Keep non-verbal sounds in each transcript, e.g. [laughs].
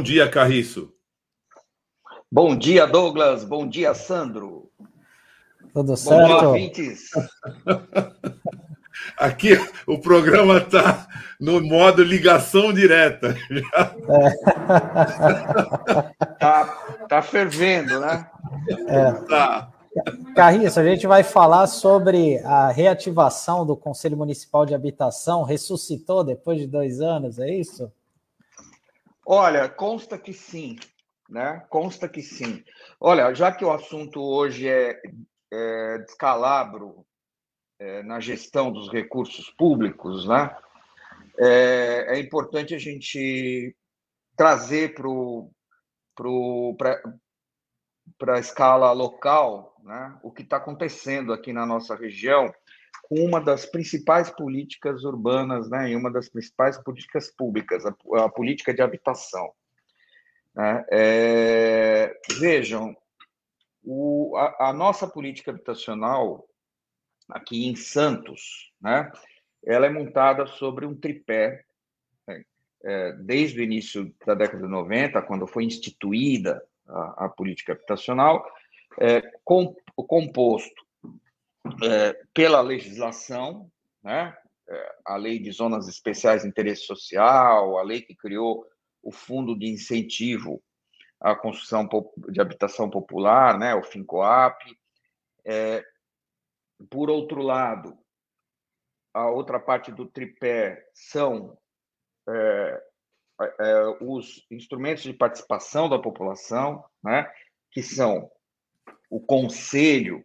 Bom dia, Carriço. Bom dia, Douglas. Bom dia, Sandro. Tudo certo? Bom dia, ouvintes. [laughs] Aqui o programa está no modo ligação direta. É. tá, tá fervendo, né? É. Tá. Carriço, a gente vai falar sobre a reativação do Conselho Municipal de Habitação. Ressuscitou depois de dois anos, é isso? Olha, consta que sim, né? Consta que sim. Olha, já que o assunto hoje é, é descalabro é, na gestão dos recursos públicos, né? É, é importante a gente trazer para a escala local né, o que está acontecendo aqui na nossa região com uma das principais políticas urbanas né, e uma das principais políticas públicas, a, a política de habitação. Né? É, vejam, o, a, a, nossa política habitacional aqui em Santos, né, ela é montada sobre um tripé, né, é, desde o início da década de 90, quando foi instituída a, a política habitacional, é, com, composto é, pela legislação, né, é, a lei de zonas especiais de interesse social, a lei que criou o Fundo de Incentivo à Construção de Habitação Popular, né, o FINCOAP. É, por outro lado, a outra parte do tripé são é, é, os instrumentos de participação da população, né, que são o Conselho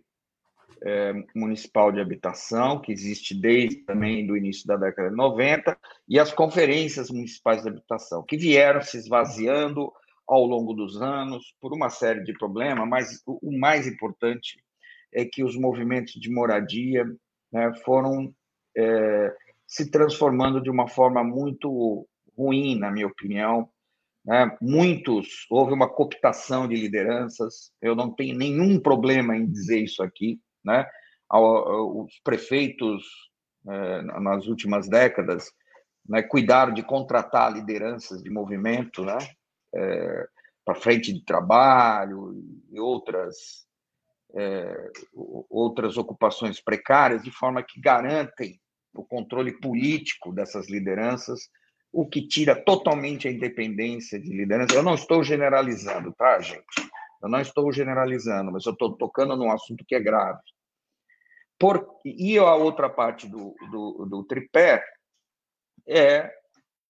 é, Municipal de Habitação, que existe desde também do início da década de 90, e as conferências municipais de habitação, que vieram se esvaziando ao longo dos anos por uma série de problemas, mas o mais importante é que os movimentos de moradia né, foram é, se transformando de uma forma muito ruim, na minha opinião, né? Muitos, houve uma cooptação de lideranças, eu não tenho nenhum problema em dizer isso aqui. Né? Os prefeitos, é, nas últimas décadas, né, cuidaram de contratar lideranças de movimento né, é, para frente de trabalho e outras, é, outras ocupações precárias, de forma que garantem o controle político dessas lideranças o que tira totalmente a independência de liderança. Eu não estou generalizando, tá, gente? Eu não estou generalizando, mas eu estou tocando num assunto que é grave. Por, e a outra parte do, do, do tripé é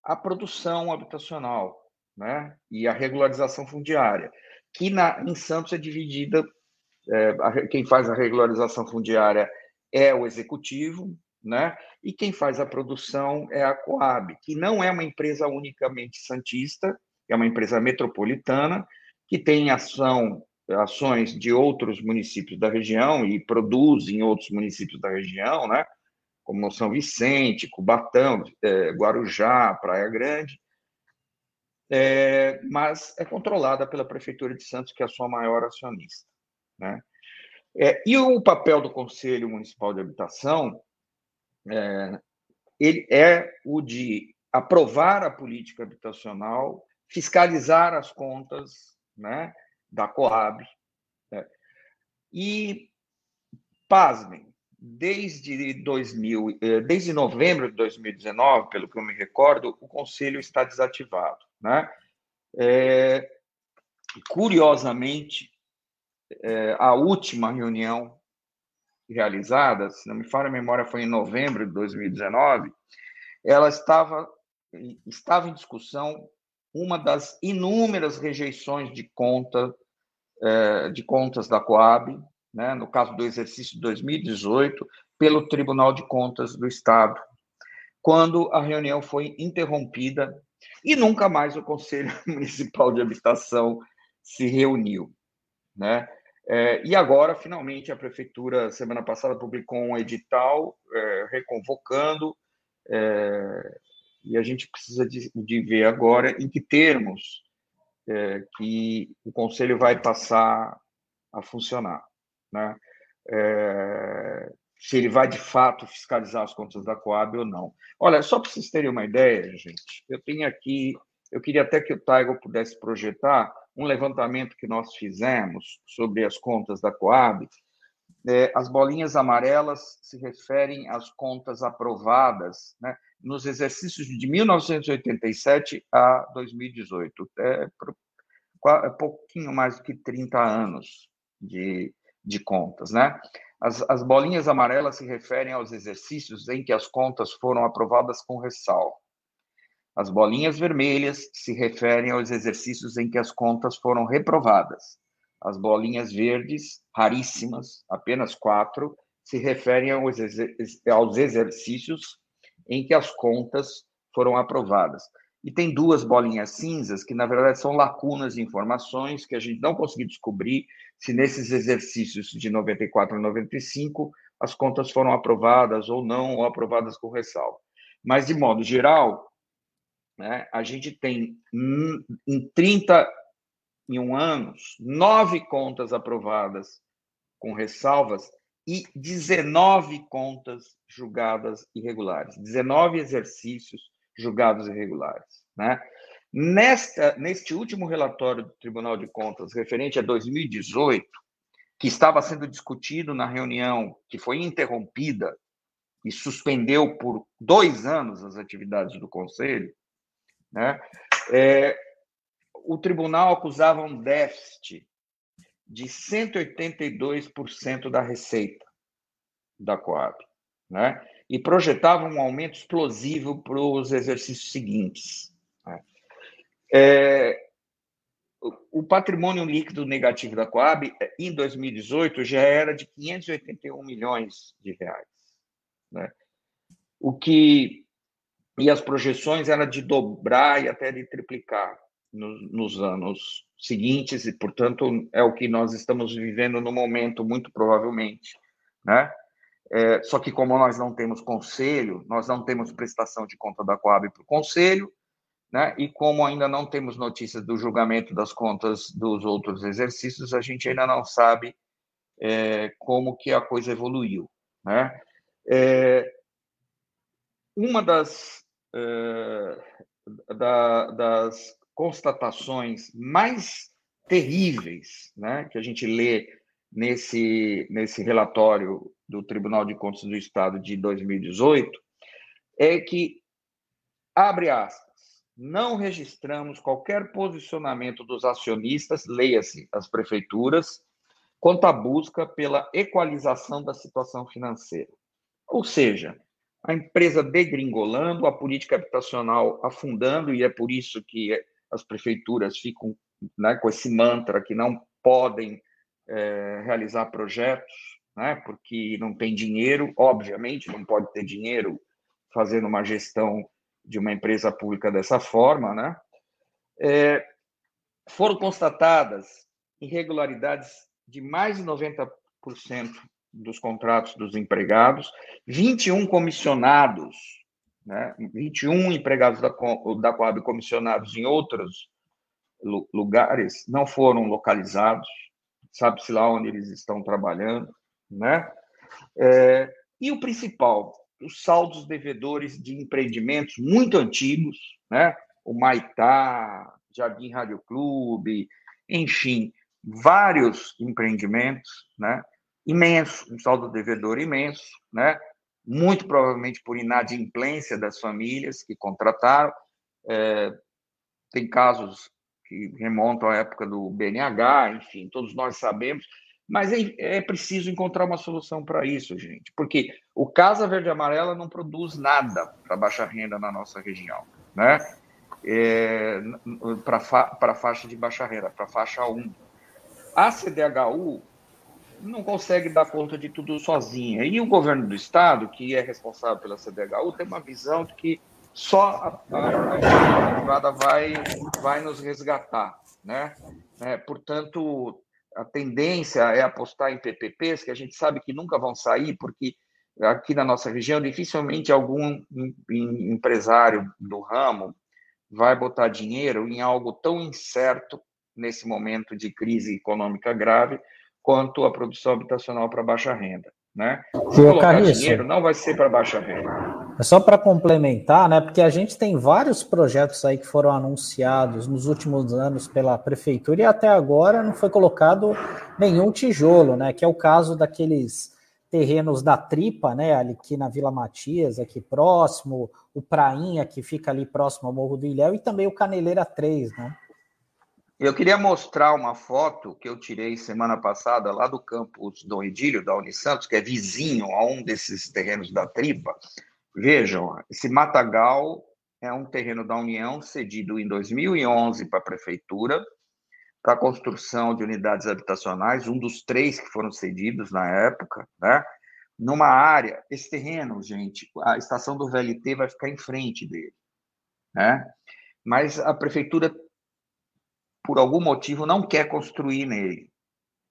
a produção habitacional né? e a regularização fundiária, que na, em Santos é dividida. É, a, quem faz a regularização fundiária é o executivo, né? E quem faz a produção é a Coab, que não é uma empresa unicamente santista, é uma empresa metropolitana que tem ação ações de outros municípios da região e produz em outros municípios da região, né? Como São Vicente, Cubatão, é, Guarujá, Praia Grande, é, mas é controlada pela Prefeitura de Santos, que é a sua maior acionista. Né? É, e o papel do Conselho Municipal de Habitação ele é o de aprovar a política habitacional, fiscalizar as contas né, da Coab. Né, e, pasmem, desde, 2000, é, desde novembro de 2019, pelo que eu me recordo, o Conselho está desativado. Né? É, curiosamente, é, a última reunião realizada, se não me falha a memória, foi em novembro de 2019, ela estava, estava em discussão uma das inúmeras rejeições de conta é, de contas da Coab, né, no caso do exercício de 2018, pelo Tribunal de Contas do Estado, quando a reunião foi interrompida e nunca mais o Conselho [laughs] Municipal de Habitação se reuniu, né? É, e agora, finalmente, a prefeitura, semana passada, publicou um edital é, reconvocando, é, e a gente precisa de, de, ver agora em que termos é, que o conselho vai passar a funcionar. Né? É, se ele vai, de fato, fiscalizar as contas da Coab ou não. Olha, só para vocês terem uma ideia, gente, eu tenho aqui eu queria até que o Taigo pudesse projetar um levantamento que nós fizemos sobre as contas da Coab. É, as bolinhas amarelas se referem às contas aprovadas né, nos exercícios de 1987 a 2018. É, é pouquinho mais do que 30 anos de, de contas. Né? As, as bolinhas amarelas se referem aos exercícios em que as contas foram aprovadas com ressalva. As bolinhas vermelhas se referem aos exercícios em que as contas foram reprovadas. As bolinhas verdes, raríssimas, apenas quatro, se referem aos exercícios em que as contas foram aprovadas. E tem duas bolinhas cinzas, que na verdade são lacunas de informações que a gente não conseguiu descobrir se nesses exercícios de 94 a 95 as contas foram aprovadas ou não, ou aprovadas com ressalva. Mas, de modo geral, né, a gente tem em 31 anos, nove contas aprovadas com ressalvas e 19 contas julgadas irregulares, 19 exercícios julgados irregulares. Né? Nesta, neste último relatório do Tribunal de Contas, referente a 2018, que estava sendo discutido na reunião que foi interrompida e suspendeu por dois anos as atividades do Conselho, né? É, o tribunal acusava um déficit de 182% da receita da Coab, né? e projetava um aumento explosivo para os exercícios seguintes. Né? É, o patrimônio líquido negativo da Coab, em 2018, já era de 581 milhões de reais. Né? O que e as projeções eram de dobrar e até de triplicar no, nos anos seguintes, e, portanto, é o que nós estamos vivendo no momento, muito provavelmente. Né? É, só que, como nós não temos conselho, nós não temos prestação de conta da Coab para o conselho, né? e como ainda não temos notícias do julgamento das contas dos outros exercícios, a gente ainda não sabe é, como que a coisa evoluiu. Né? É, uma das eh, da, das constatações mais terríveis né, que a gente lê nesse, nesse relatório do Tribunal de Contas do Estado de 2018 é que, abre aspas, não registramos qualquer posicionamento dos acionistas, leia-se as prefeituras, quanto à busca pela equalização da situação financeira. Ou seja, a empresa degringolando, a política habitacional afundando, e é por isso que as prefeituras ficam né, com esse mantra que não podem é, realizar projetos, né, porque não tem dinheiro, obviamente, não pode ter dinheiro fazendo uma gestão de uma empresa pública dessa forma, né? É, foram constatadas irregularidades de mais de 90% dos contratos dos empregados, 21 comissionados, né, 21 empregados da, da Coab comissionados em outros lugares não foram localizados, sabe-se lá onde eles estão trabalhando, né? É, e o principal, os saldos devedores de empreendimentos muito antigos, né? O Maitá, Jardim Rádio Clube, enfim, vários empreendimentos, né? imenso, um saldo devedor imenso, né? Muito provavelmente por inadimplência das famílias que contrataram. É, tem casos que remontam à época do BNH, enfim, todos nós sabemos, mas é, é preciso encontrar uma solução para isso, gente, porque o Casa Verde Amarela não produz nada para baixa renda na nossa região, né? É, para a faixa de baixa renda, para faixa 1. A CDHU não consegue dar conta de tudo sozinha. E o governo do estado, que é responsável pela CDHU, tem uma visão de que só a, a, privada vai, vai nos resgatar. Né? É, portanto, a tendência é apostar em PPPs, que a gente sabe que nunca vão sair, porque aqui na nossa região, dificilmente algum empresário do ramo vai botar dinheiro em algo tão incerto nesse momento de crise econômica grave quanto a produção habitacional para baixa renda. Né? Se colocar dinheiro, não vai ser para baixa renda. É só para complementar, né? Porque a gente tem vários projetos aí que foram anunciados nos últimos anos pela prefeitura e até agora não foi colocado nenhum tijolo, né? Que é o caso daqueles terrenos da Tripa, né? Ali aqui na Vila Matias, aqui próximo, o Prainha, que fica ali próximo ao Morro do Ilhéu, e também o Caneleira 3, né? Eu queria mostrar uma foto que eu tirei semana passada lá do campus Dom Edílio, da Unisantos, que é vizinho a um desses terrenos da Tripa. Vejam, esse matagal é um terreno da União cedido em 2011 para a prefeitura para a construção de unidades habitacionais, um dos três que foram cedidos na época, né? Numa área, esse terreno, gente, a estação do VLT vai ficar em frente dele, né? Mas a prefeitura, por algum motivo, não quer construir nele,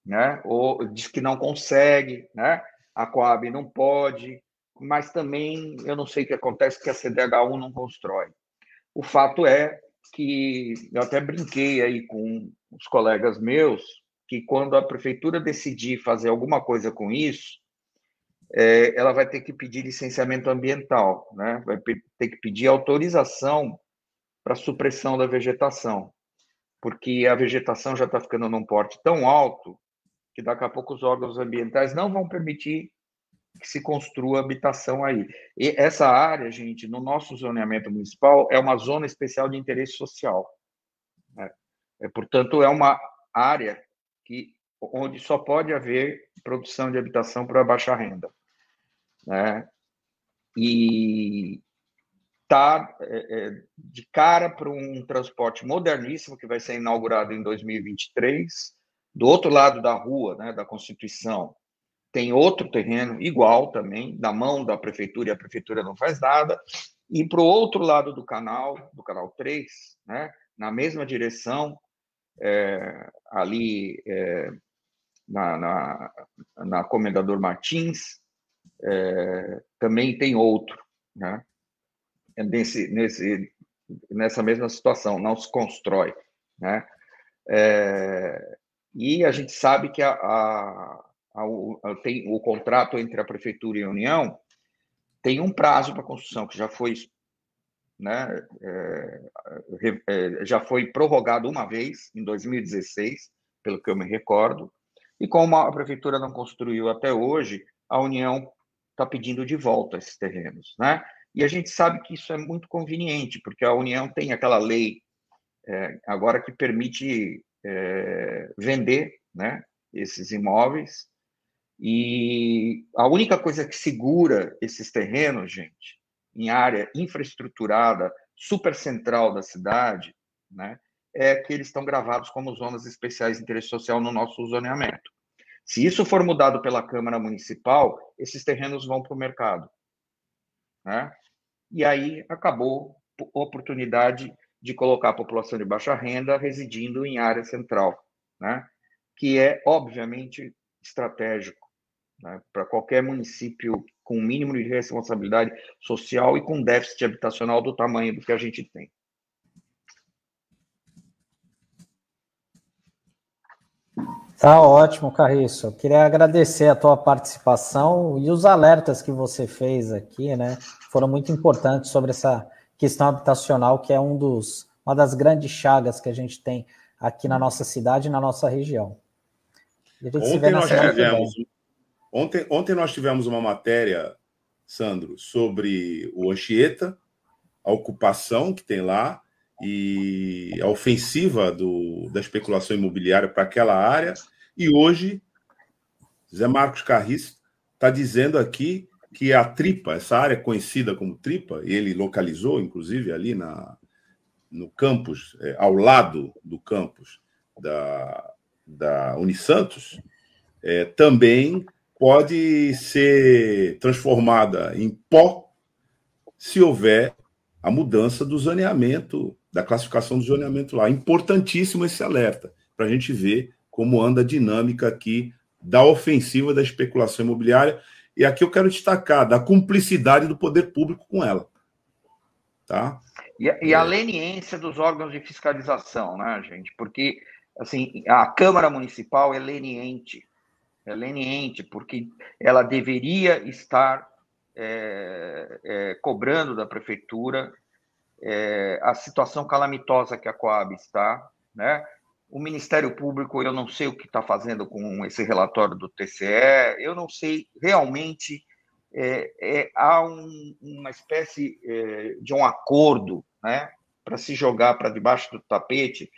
né? Ou diz que não consegue, né? A Coab não pode, mas também eu não sei o que acontece que a CDH1 não constrói. O fato é que eu até brinquei aí com os colegas meus que quando a prefeitura decidir fazer alguma coisa com isso, é, ela vai ter que pedir licenciamento ambiental, né? Vai ter que pedir autorização para supressão da vegetação, porque a vegetação já está ficando num porte tão alto que daqui a pouco os órgãos ambientais não vão permitir que se construa habitação aí. E essa área, gente, no nosso zoneamento municipal, é uma zona especial de interesse social. Né? É, portanto, é uma área que, onde só pode haver produção de habitação para baixa renda. Né? E está é, é, de cara para um transporte moderníssimo que vai ser inaugurado em 2023, do outro lado da rua, né, da Constituição, tem outro terreno igual também, na mão da prefeitura, e a prefeitura não faz nada. E para o outro lado do canal, do canal 3, né, na mesma direção, é, ali é, na, na, na, Comendador Martins, é, também tem outro, né, nesse, nesse, nessa mesma situação, não se constrói. Né, é, e a gente sabe que a, a tem o contrato entre a prefeitura e a União tem um prazo para construção que já foi né, é, é, já foi prorrogado uma vez em 2016, pelo que eu me recordo, e como a prefeitura não construiu até hoje, a União está pedindo de volta esses terrenos, né? E a gente sabe que isso é muito conveniente, porque a União tem aquela lei é, agora que permite é, vender, né, esses imóveis e a única coisa que segura esses terrenos, gente, em área infraestruturada, super central da cidade, né, é que eles estão gravados como zonas especiais de interesse social no nosso zoneamento. Se isso for mudado pela Câmara Municipal, esses terrenos vão para o mercado. Né? E aí acabou a oportunidade de colocar a população de baixa renda residindo em área central, né? que é, obviamente, estratégico né, para qualquer município com o mínimo de responsabilidade social e com déficit habitacional do tamanho do que a gente tem. Tá ótimo, Carriço. Eu queria agradecer a tua participação e os alertas que você fez aqui, né? Foram muito importantes sobre essa questão habitacional, que é um dos, uma das grandes chagas que a gente tem aqui na nossa cidade e na nossa região. Ontem nós tivemos Ontem, ontem nós tivemos uma matéria, Sandro, sobre o Anchieta, a ocupação que tem lá e a ofensiva do, da especulação imobiliária para aquela área. E hoje, Zé Marcos Carris está dizendo aqui que a Tripa, essa área conhecida como Tripa, ele localizou, inclusive, ali na, no campus, é, ao lado do campus da, da Unisantos, é, também pode ser transformada em pó se houver a mudança do zoneamento, da classificação do zoneamento lá. Importantíssimo esse alerta, para a gente ver como anda a dinâmica aqui da ofensiva da especulação imobiliária. E aqui eu quero destacar da cumplicidade do poder público com ela. Tá? E, e a leniência dos órgãos de fiscalização, né, gente? Porque assim, a Câmara Municipal é leniente é leniente, porque ela deveria estar é, é, cobrando da prefeitura é, a situação calamitosa que a Coab está, né? O Ministério Público, eu não sei o que está fazendo com esse relatório do TCE, eu não sei realmente. É, é, há um, uma espécie é, de um acordo né, para se jogar para debaixo do tapete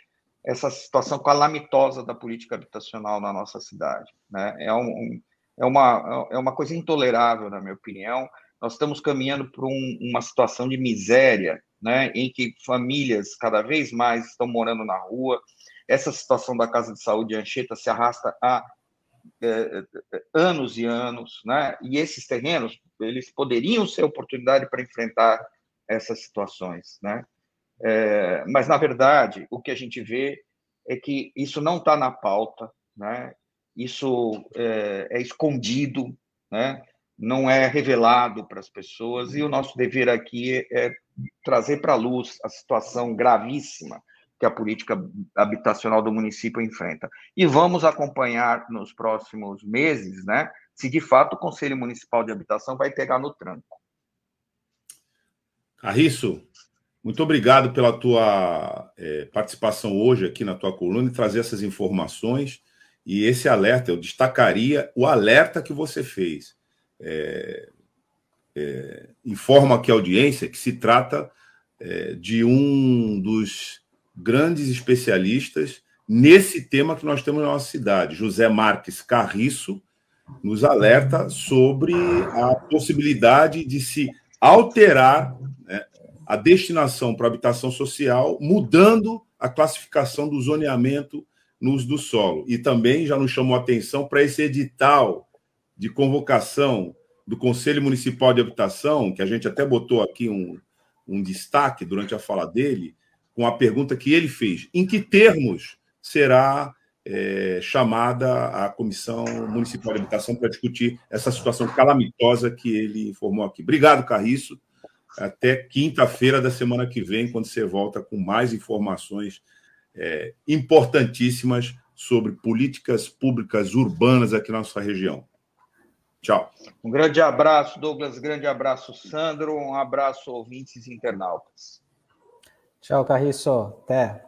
essa situação calamitosa da política habitacional na nossa cidade. Né? É, um, é, uma, é uma coisa intolerável, na minha opinião. Nós estamos caminhando para um, uma situação de miséria, né, em que famílias cada vez mais estão morando na rua. Essa situação da Casa de Saúde Anchieta se arrasta há é, anos e anos, né? E esses terrenos eles poderiam ser oportunidade para enfrentar essas situações, né? É, mas na verdade o que a gente vê é que isso não está na pauta, né? Isso é, é escondido, né? Não é revelado para as pessoas e o nosso dever aqui é trazer para a luz a situação gravíssima que a política habitacional do município enfrenta. E vamos acompanhar nos próximos meses, né, se de fato o Conselho Municipal de Habitação vai pegar no tranco. Carriço, muito obrigado pela tua é, participação hoje aqui na tua coluna e trazer essas informações e esse alerta. Eu destacaria o alerta que você fez. É, informa aqui a audiência que se trata é, de um dos grandes especialistas nesse tema que nós temos na nossa cidade. José Marques Carriço nos alerta sobre a possibilidade de se alterar né, a destinação para habitação social, mudando a classificação do zoneamento no uso do solo. E também já nos chamou atenção para esse edital de convocação do Conselho Municipal de Habitação, que a gente até botou aqui um, um destaque durante a fala dele, com a pergunta que ele fez: em que termos será é, chamada a Comissão Municipal de Habitação para discutir essa situação calamitosa que ele informou aqui? Obrigado, Carriço. Até quinta-feira da semana que vem, quando você volta com mais informações é, importantíssimas sobre políticas públicas urbanas aqui na nossa região. Tchau. Um grande abraço, Douglas. Grande abraço, Sandro. Um abraço, ouvintes e internautas. Tchau, Carriço. Até.